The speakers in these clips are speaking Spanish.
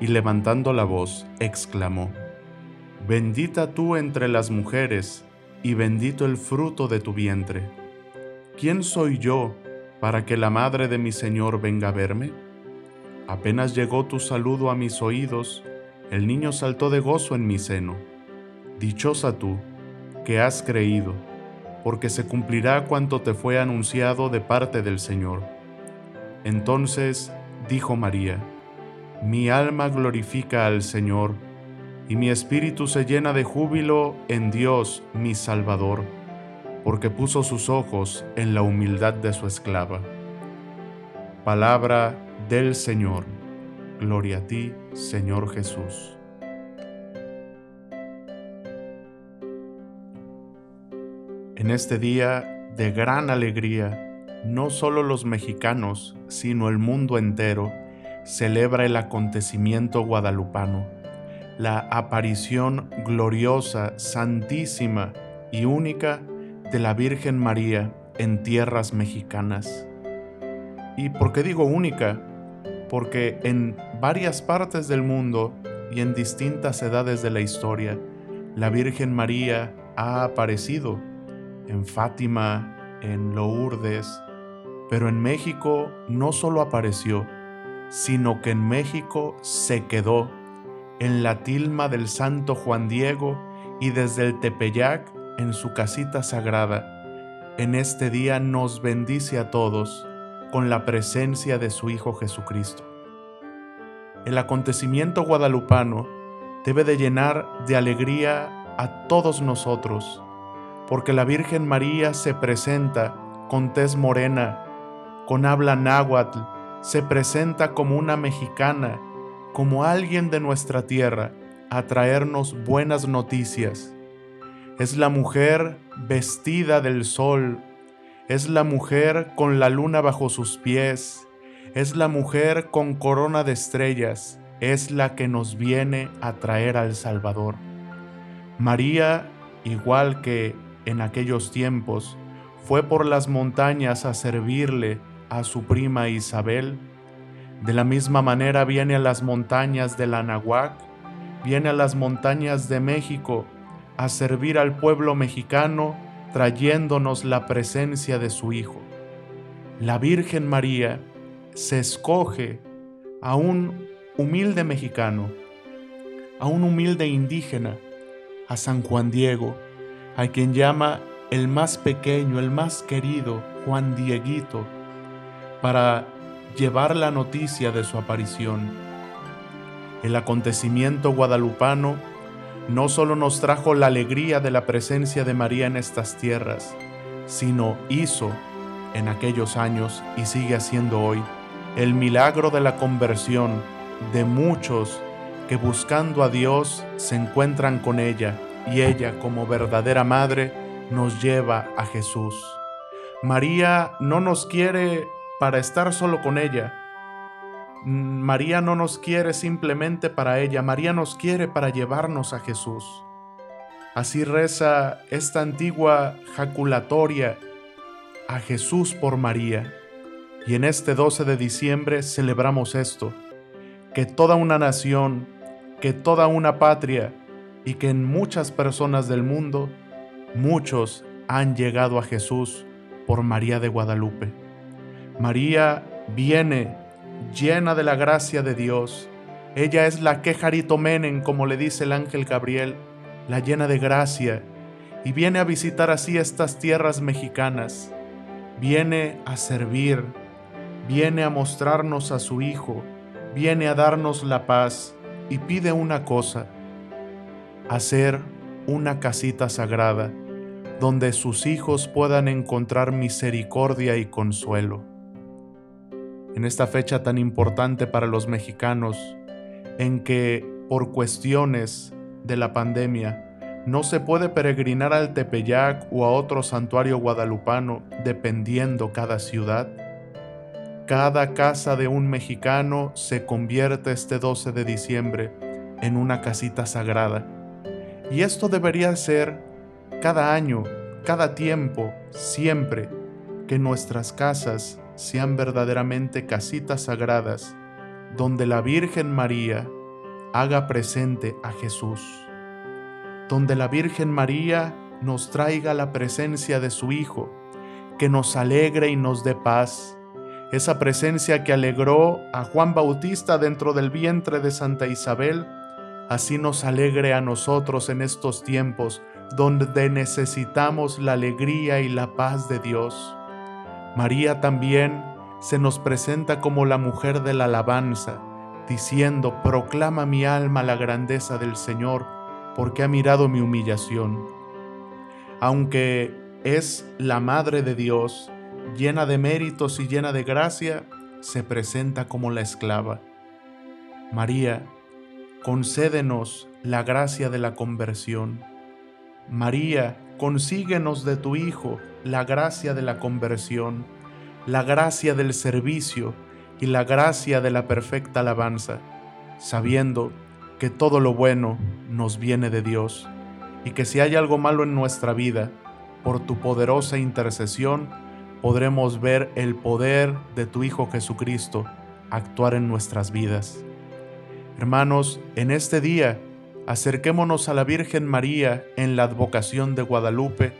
y levantando la voz, exclamó, Bendita tú entre las mujeres, y bendito el fruto de tu vientre. ¿Quién soy yo para que la madre de mi Señor venga a verme? Apenas llegó tu saludo a mis oídos, el niño saltó de gozo en mi seno. Dichosa tú, que has creído, porque se cumplirá cuanto te fue anunciado de parte del Señor. Entonces dijo María, mi alma glorifica al Señor, y mi espíritu se llena de júbilo en Dios mi Salvador, porque puso sus ojos en la humildad de su esclava. Palabra del Señor. Gloria a ti, Señor Jesús. En este día de gran alegría, no solo los mexicanos, sino el mundo entero, celebra el acontecimiento guadalupano, la aparición gloriosa, santísima y única de la Virgen María en tierras mexicanas. ¿Y por qué digo única? Porque en varias partes del mundo y en distintas edades de la historia, la Virgen María ha aparecido en Fátima, en Lourdes, pero en México no solo apareció, sino que en México se quedó en la tilma del Santo Juan Diego y desde el Tepeyac en su casita sagrada. En este día nos bendice a todos con la presencia de su Hijo Jesucristo. El acontecimiento guadalupano debe de llenar de alegría a todos nosotros, porque la Virgen María se presenta con tez morena, con habla náhuatl, se presenta como una mexicana, como alguien de nuestra tierra, a traernos buenas noticias. Es la mujer vestida del sol, es la mujer con la luna bajo sus pies, es la mujer con corona de estrellas, es la que nos viene a traer al Salvador. María, igual que en aquellos tiempos, fue por las montañas a servirle a su prima Isabel, de la misma manera viene a las montañas de la Nahuac, viene a las montañas de México a servir al pueblo mexicano trayéndonos la presencia de su Hijo. La Virgen María se escoge a un humilde mexicano, a un humilde indígena, a San Juan Diego, a quien llama el más pequeño, el más querido, Juan Dieguito, para llevar la noticia de su aparición. El acontecimiento guadalupano no solo nos trajo la alegría de la presencia de María en estas tierras, sino hizo en aquellos años y sigue haciendo hoy el milagro de la conversión de muchos que buscando a Dios se encuentran con ella y ella como verdadera madre nos lleva a Jesús. María no nos quiere para estar solo con ella. Mm, María no nos quiere simplemente para ella, María nos quiere para llevarnos a Jesús. Así reza esta antigua jaculatoria a Jesús por María. Y en este 12 de diciembre celebramos esto, que toda una nación, que toda una patria y que en muchas personas del mundo, muchos han llegado a Jesús por María de Guadalupe. María viene llena de la gracia de Dios. Ella es la quejaritomenen, como le dice el ángel Gabriel, la llena de gracia, y viene a visitar así estas tierras mexicanas. Viene a servir, viene a mostrarnos a su Hijo, viene a darnos la paz y pide una cosa, hacer una casita sagrada donde sus hijos puedan encontrar misericordia y consuelo en esta fecha tan importante para los mexicanos, en que por cuestiones de la pandemia, no se puede peregrinar al Tepeyac o a otro santuario guadalupano dependiendo cada ciudad, cada casa de un mexicano se convierte este 12 de diciembre en una casita sagrada. Y esto debería ser cada año, cada tiempo, siempre, que nuestras casas sean verdaderamente casitas sagradas, donde la Virgen María haga presente a Jesús, donde la Virgen María nos traiga la presencia de su Hijo, que nos alegre y nos dé paz, esa presencia que alegró a Juan Bautista dentro del vientre de Santa Isabel, así nos alegre a nosotros en estos tiempos donde necesitamos la alegría y la paz de Dios. María también se nos presenta como la mujer de la alabanza, diciendo, proclama mi alma la grandeza del Señor, porque ha mirado mi humillación. Aunque es la Madre de Dios, llena de méritos y llena de gracia, se presenta como la esclava. María, concédenos la gracia de la conversión. María, consíguenos de tu Hijo la gracia de la conversión, la gracia del servicio y la gracia de la perfecta alabanza, sabiendo que todo lo bueno nos viene de Dios y que si hay algo malo en nuestra vida, por tu poderosa intercesión, podremos ver el poder de tu Hijo Jesucristo actuar en nuestras vidas. Hermanos, en este día, acerquémonos a la Virgen María en la advocación de Guadalupe,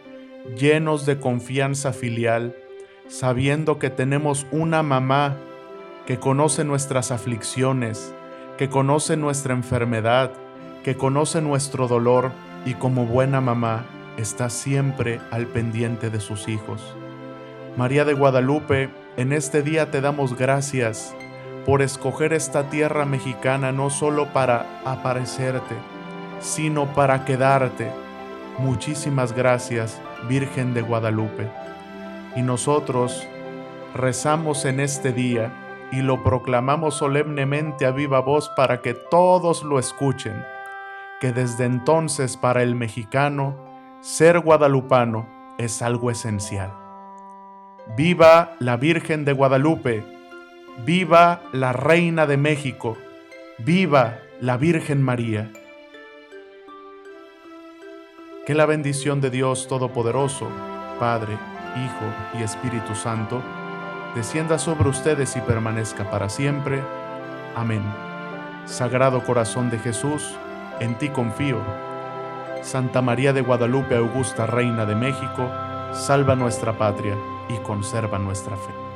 llenos de confianza filial, sabiendo que tenemos una mamá que conoce nuestras aflicciones, que conoce nuestra enfermedad, que conoce nuestro dolor y como buena mamá está siempre al pendiente de sus hijos. María de Guadalupe, en este día te damos gracias por escoger esta tierra mexicana no solo para aparecerte, sino para quedarte. Muchísimas gracias, Virgen de Guadalupe. Y nosotros rezamos en este día y lo proclamamos solemnemente a viva voz para que todos lo escuchen, que desde entonces para el mexicano ser guadalupano es algo esencial. Viva la Virgen de Guadalupe, viva la Reina de México, viva la Virgen María. Que la bendición de Dios Todopoderoso, Padre, Hijo y Espíritu Santo, descienda sobre ustedes y permanezca para siempre. Amén. Sagrado Corazón de Jesús, en ti confío. Santa María de Guadalupe, Augusta Reina de México, salva nuestra patria y conserva nuestra fe.